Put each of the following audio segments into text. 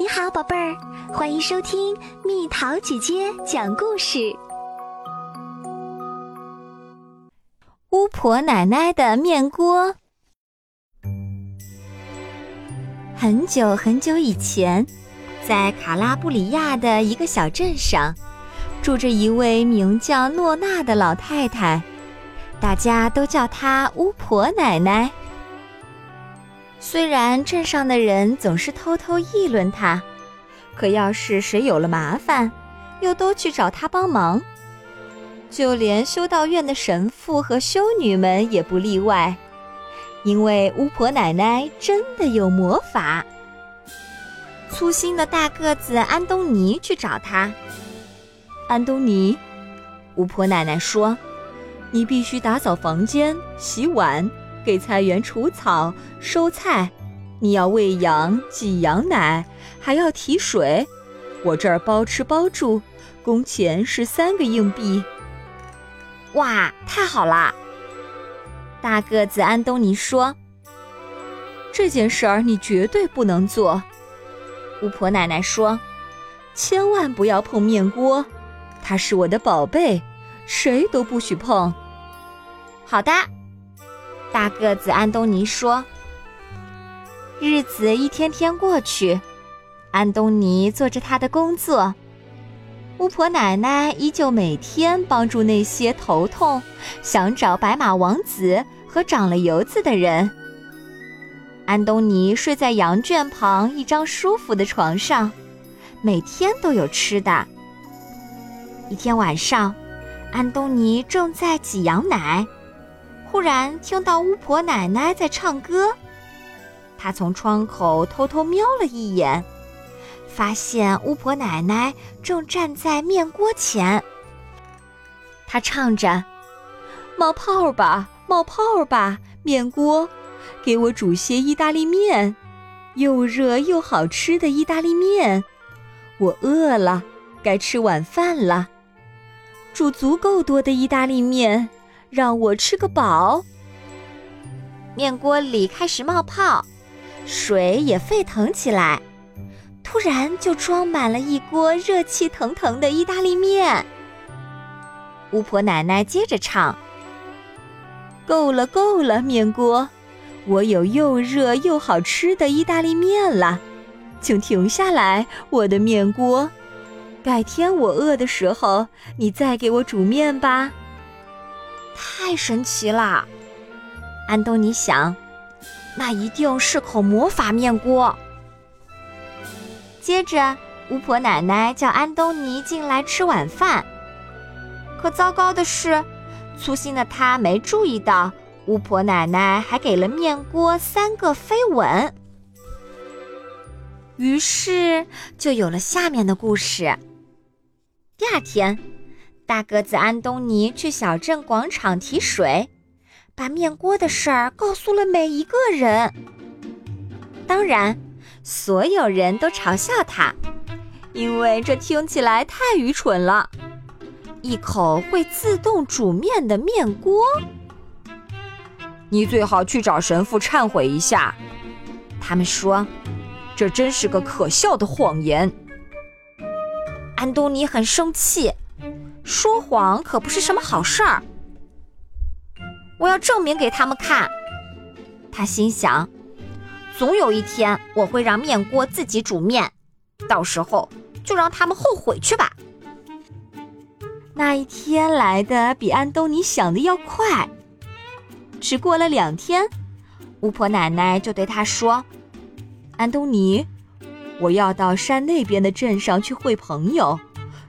你好，宝贝儿，欢迎收听蜜桃姐姐讲故事。巫婆奶奶的面锅。很久很久以前，在卡拉布里亚的一个小镇上，住着一位名叫诺娜的老太太，大家都叫她巫婆奶奶。虽然镇上的人总是偷偷议论他，可要是谁有了麻烦，又都去找他帮忙。就连修道院的神父和修女们也不例外，因为巫婆奶奶真的有魔法。粗心的大个子安东尼去找他。安东尼，巫婆奶奶说：“你必须打扫房间、洗碗。”给菜园除草、收菜，你要喂羊、挤羊奶，还要提水。我这儿包吃包住，工钱是三个硬币。哇，太好啦！大个子安东尼说：“这件事儿你绝对不能做。”巫婆奶奶说：“千万不要碰面锅，它是我的宝贝，谁都不许碰。”好的。大个子安东尼说：“日子一天天过去，安东尼做着他的工作，巫婆奶奶依旧每天帮助那些头痛、想找白马王子和长了油子的人。安东尼睡在羊圈旁一张舒服的床上，每天都有吃的。一天晚上，安东尼正在挤羊奶。”忽然听到巫婆奶奶在唱歌，他从窗口偷偷瞄了一眼，发现巫婆奶奶正站在面锅前。他唱着：“冒泡吧，冒泡吧，面锅，给我煮些意大利面，又热又好吃的意大利面。我饿了，该吃晚饭了。煮足够多的意大利面。”让我吃个饱。面锅里开始冒泡，水也沸腾起来，突然就装满了一锅热气腾腾的意大利面。巫婆奶奶接着唱：“够了，够了，面锅，我有又热又好吃的意大利面了，请停下来，我的面锅。改天我饿的时候，你再给我煮面吧。”太神奇了，安东尼想，那一定是口魔法面锅。接着，巫婆奶奶叫安东尼进来吃晚饭。可糟糕的是，粗心的他没注意到，巫婆奶奶还给了面锅三个飞吻。于是，就有了下面的故事。第二天。大个子安东尼去小镇广场提水，把面锅的事儿告诉了每一个人。当然，所有人都嘲笑他，因为这听起来太愚蠢了。一口会自动煮面的面锅，你最好去找神父忏悔一下。他们说，这真是个可笑的谎言。安东尼很生气。说谎可不是什么好事儿。我要证明给他们看。他心想，总有一天我会让面锅自己煮面，到时候就让他们后悔去吧。那一天来的比安东尼想的要快。只过了两天，巫婆奶奶就对他说：“安东尼，我要到山那边的镇上去会朋友，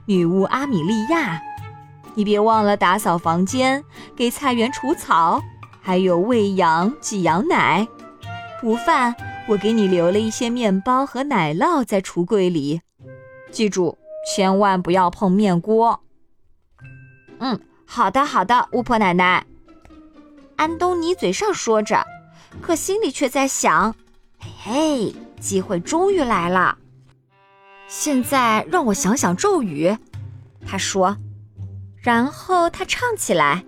女巫阿米莉亚。”你别忘了打扫房间，给菜园除草，还有喂羊、挤羊奶。午饭我给你留了一些面包和奶酪在橱柜里。记住，千万不要碰面锅。嗯，好的，好的，巫婆奶奶。安东尼嘴上说着，可心里却在想：嘿嘿，机会终于来了。现在让我想想咒语。他说。然后他唱起来：“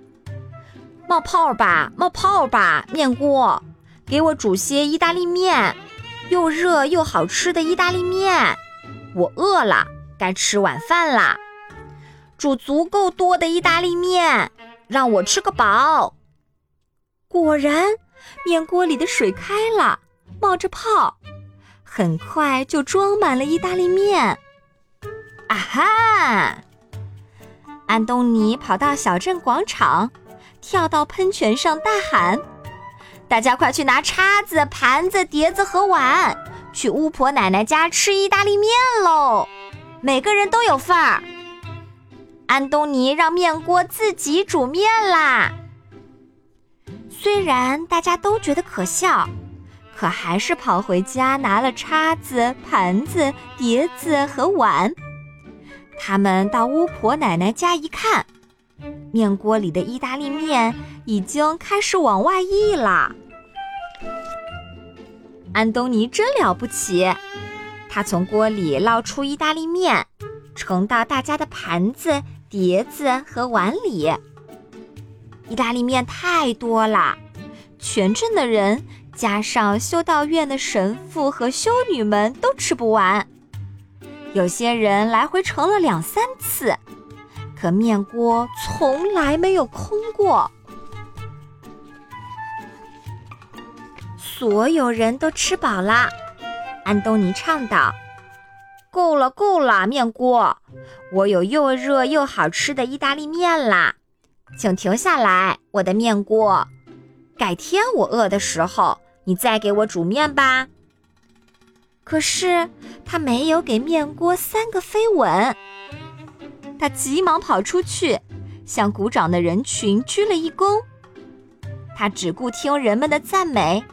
冒泡吧，冒泡吧，面锅，给我煮些意大利面，又热又好吃的意大利面。我饿了，该吃晚饭啦。煮足够多的意大利面，让我吃个饱。果然，面锅里的水开了，冒着泡，很快就装满了意大利面。啊哈！安东尼跑到小镇广场，跳到喷泉上，大喊：“大家快去拿叉子、盘子、碟子和碗，去巫婆奶奶家吃意大利面喽！每个人都有份儿。”安东尼让面锅自己煮面啦。虽然大家都觉得可笑，可还是跑回家拿了叉子、盘子、碟子和碗。他们到巫婆奶奶家一看，面锅里的意大利面已经开始往外溢了。安东尼真了不起，他从锅里捞出意大利面，盛到大家的盘子、碟子和碗里。意大利面太多了，全镇的人加上修道院的神父和修女们都吃不完。有些人来回盛了两三次，可面锅从来没有空过。所有人都吃饱了，安东尼唱道：“够了，够了，面锅，我有又热又好吃的意大利面啦，请停下来，我的面锅。改天我饿的时候，你再给我煮面吧。”可是他没有给面锅三个飞吻，他急忙跑出去，向鼓掌的人群鞠了一躬。他只顾听人们的赞美，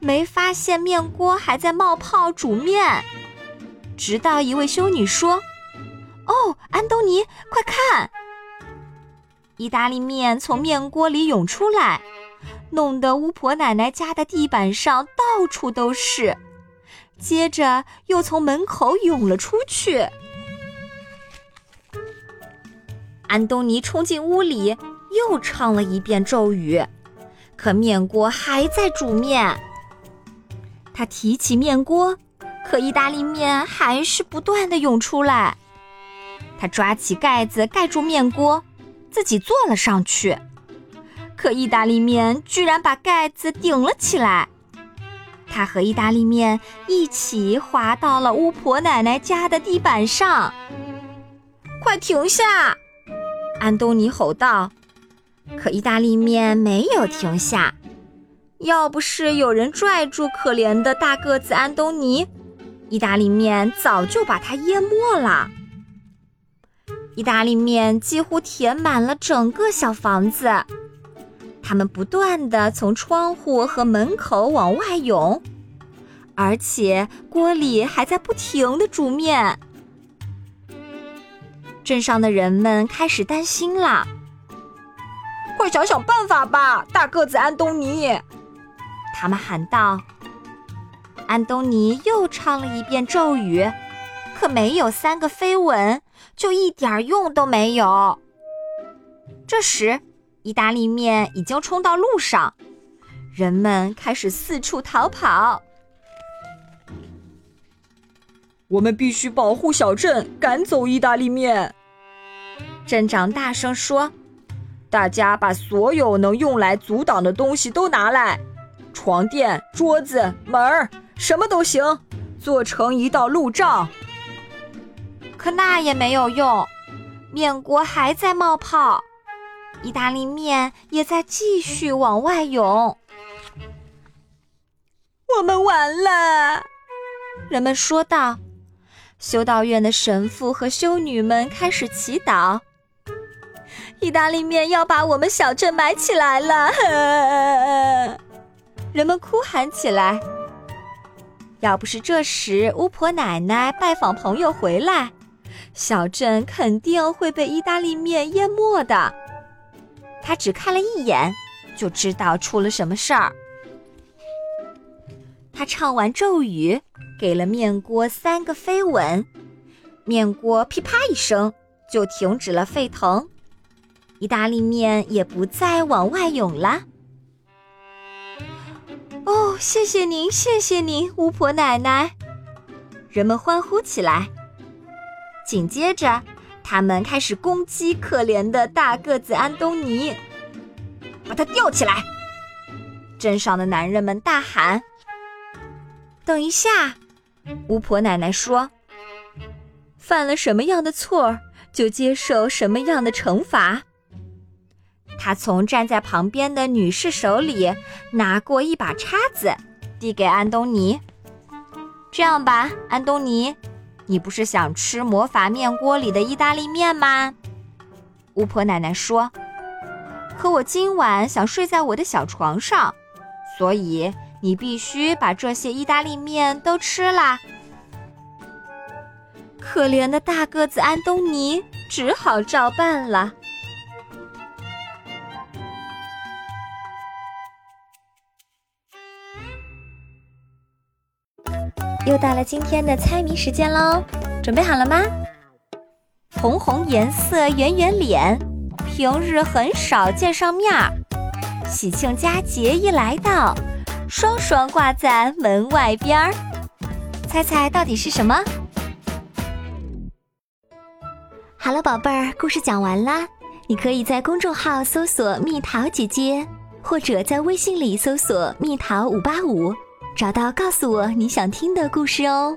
没发现面锅还在冒泡煮面。直到一位修女说：“哦，安东尼，快看！”意大利面从面锅里涌出来，弄得巫婆奶奶家的地板上到处都是。接着又从门口涌了出去。安东尼冲进屋里，又唱了一遍咒语，可面锅还在煮面。他提起面锅，可意大利面还是不断的涌出来。他抓起盖子盖住面锅，自己坐了上去，可意大利面居然把盖子顶了起来。他和意大利面一起滑到了巫婆奶奶家的地板上。快停下！安东尼吼道。可意大利面没有停下。要不是有人拽住可怜的大个子安东尼，意大利面早就把他淹没了。意大利面几乎填满了整个小房子。它们不断地从窗户和门口往外涌，而且锅里还在不停地煮面。镇上的人们开始担心了：“快想想办法吧，大个子安东尼！”他们喊道。安东尼又唱了一遍咒语，可没有三个飞吻，就一点用都没有。这时。意大利面已经冲到路上，人们开始四处逃跑。我们必须保护小镇，赶走意大利面。镇长大声说：“大家把所有能用来阻挡的东西都拿来，床垫、桌子、门儿，什么都行，做成一道路障。”可那也没有用，面锅还在冒泡。意大利面也在继续往外涌，我们完了，人们说道。修道院的神父和修女们开始祈祷。意大利面要把我们小镇埋起来了，人们哭喊起来。要不是这时巫婆奶奶拜访朋友回来，小镇肯定会被意大利面淹没的。他只看了一眼，就知道出了什么事儿。他唱完咒语，给了面锅三个飞吻，面锅噼啪一声就停止了沸腾，意大利面也不再往外涌了。哦，谢谢您，谢谢您，巫婆奶奶！人们欢呼起来。紧接着，他们开始攻击可怜的大个子安东尼，把他吊起来！镇上的男人们大喊：“等一下！”巫婆奶奶说：“犯了什么样的错，就接受什么样的惩罚。”她从站在旁边的女士手里拿过一把叉子，递给安东尼：“这样吧，安东尼，你不是想吃魔法面锅里的意大利面吗？”巫婆奶奶说：“可我今晚想睡在我的小床上。”所以你必须把这些意大利面都吃了。可怜的大个子安东尼只好照办了。又到了今天的猜谜时间喽，准备好了吗？红红颜色圆圆脸，平日很少见上面儿。喜庆佳节一来到，双双挂在门外边儿。猜猜到底是什么？好了，宝贝儿，故事讲完啦。你可以在公众号搜索“蜜桃姐姐”，或者在微信里搜索“蜜桃五八五”，找到告诉我你想听的故事哦。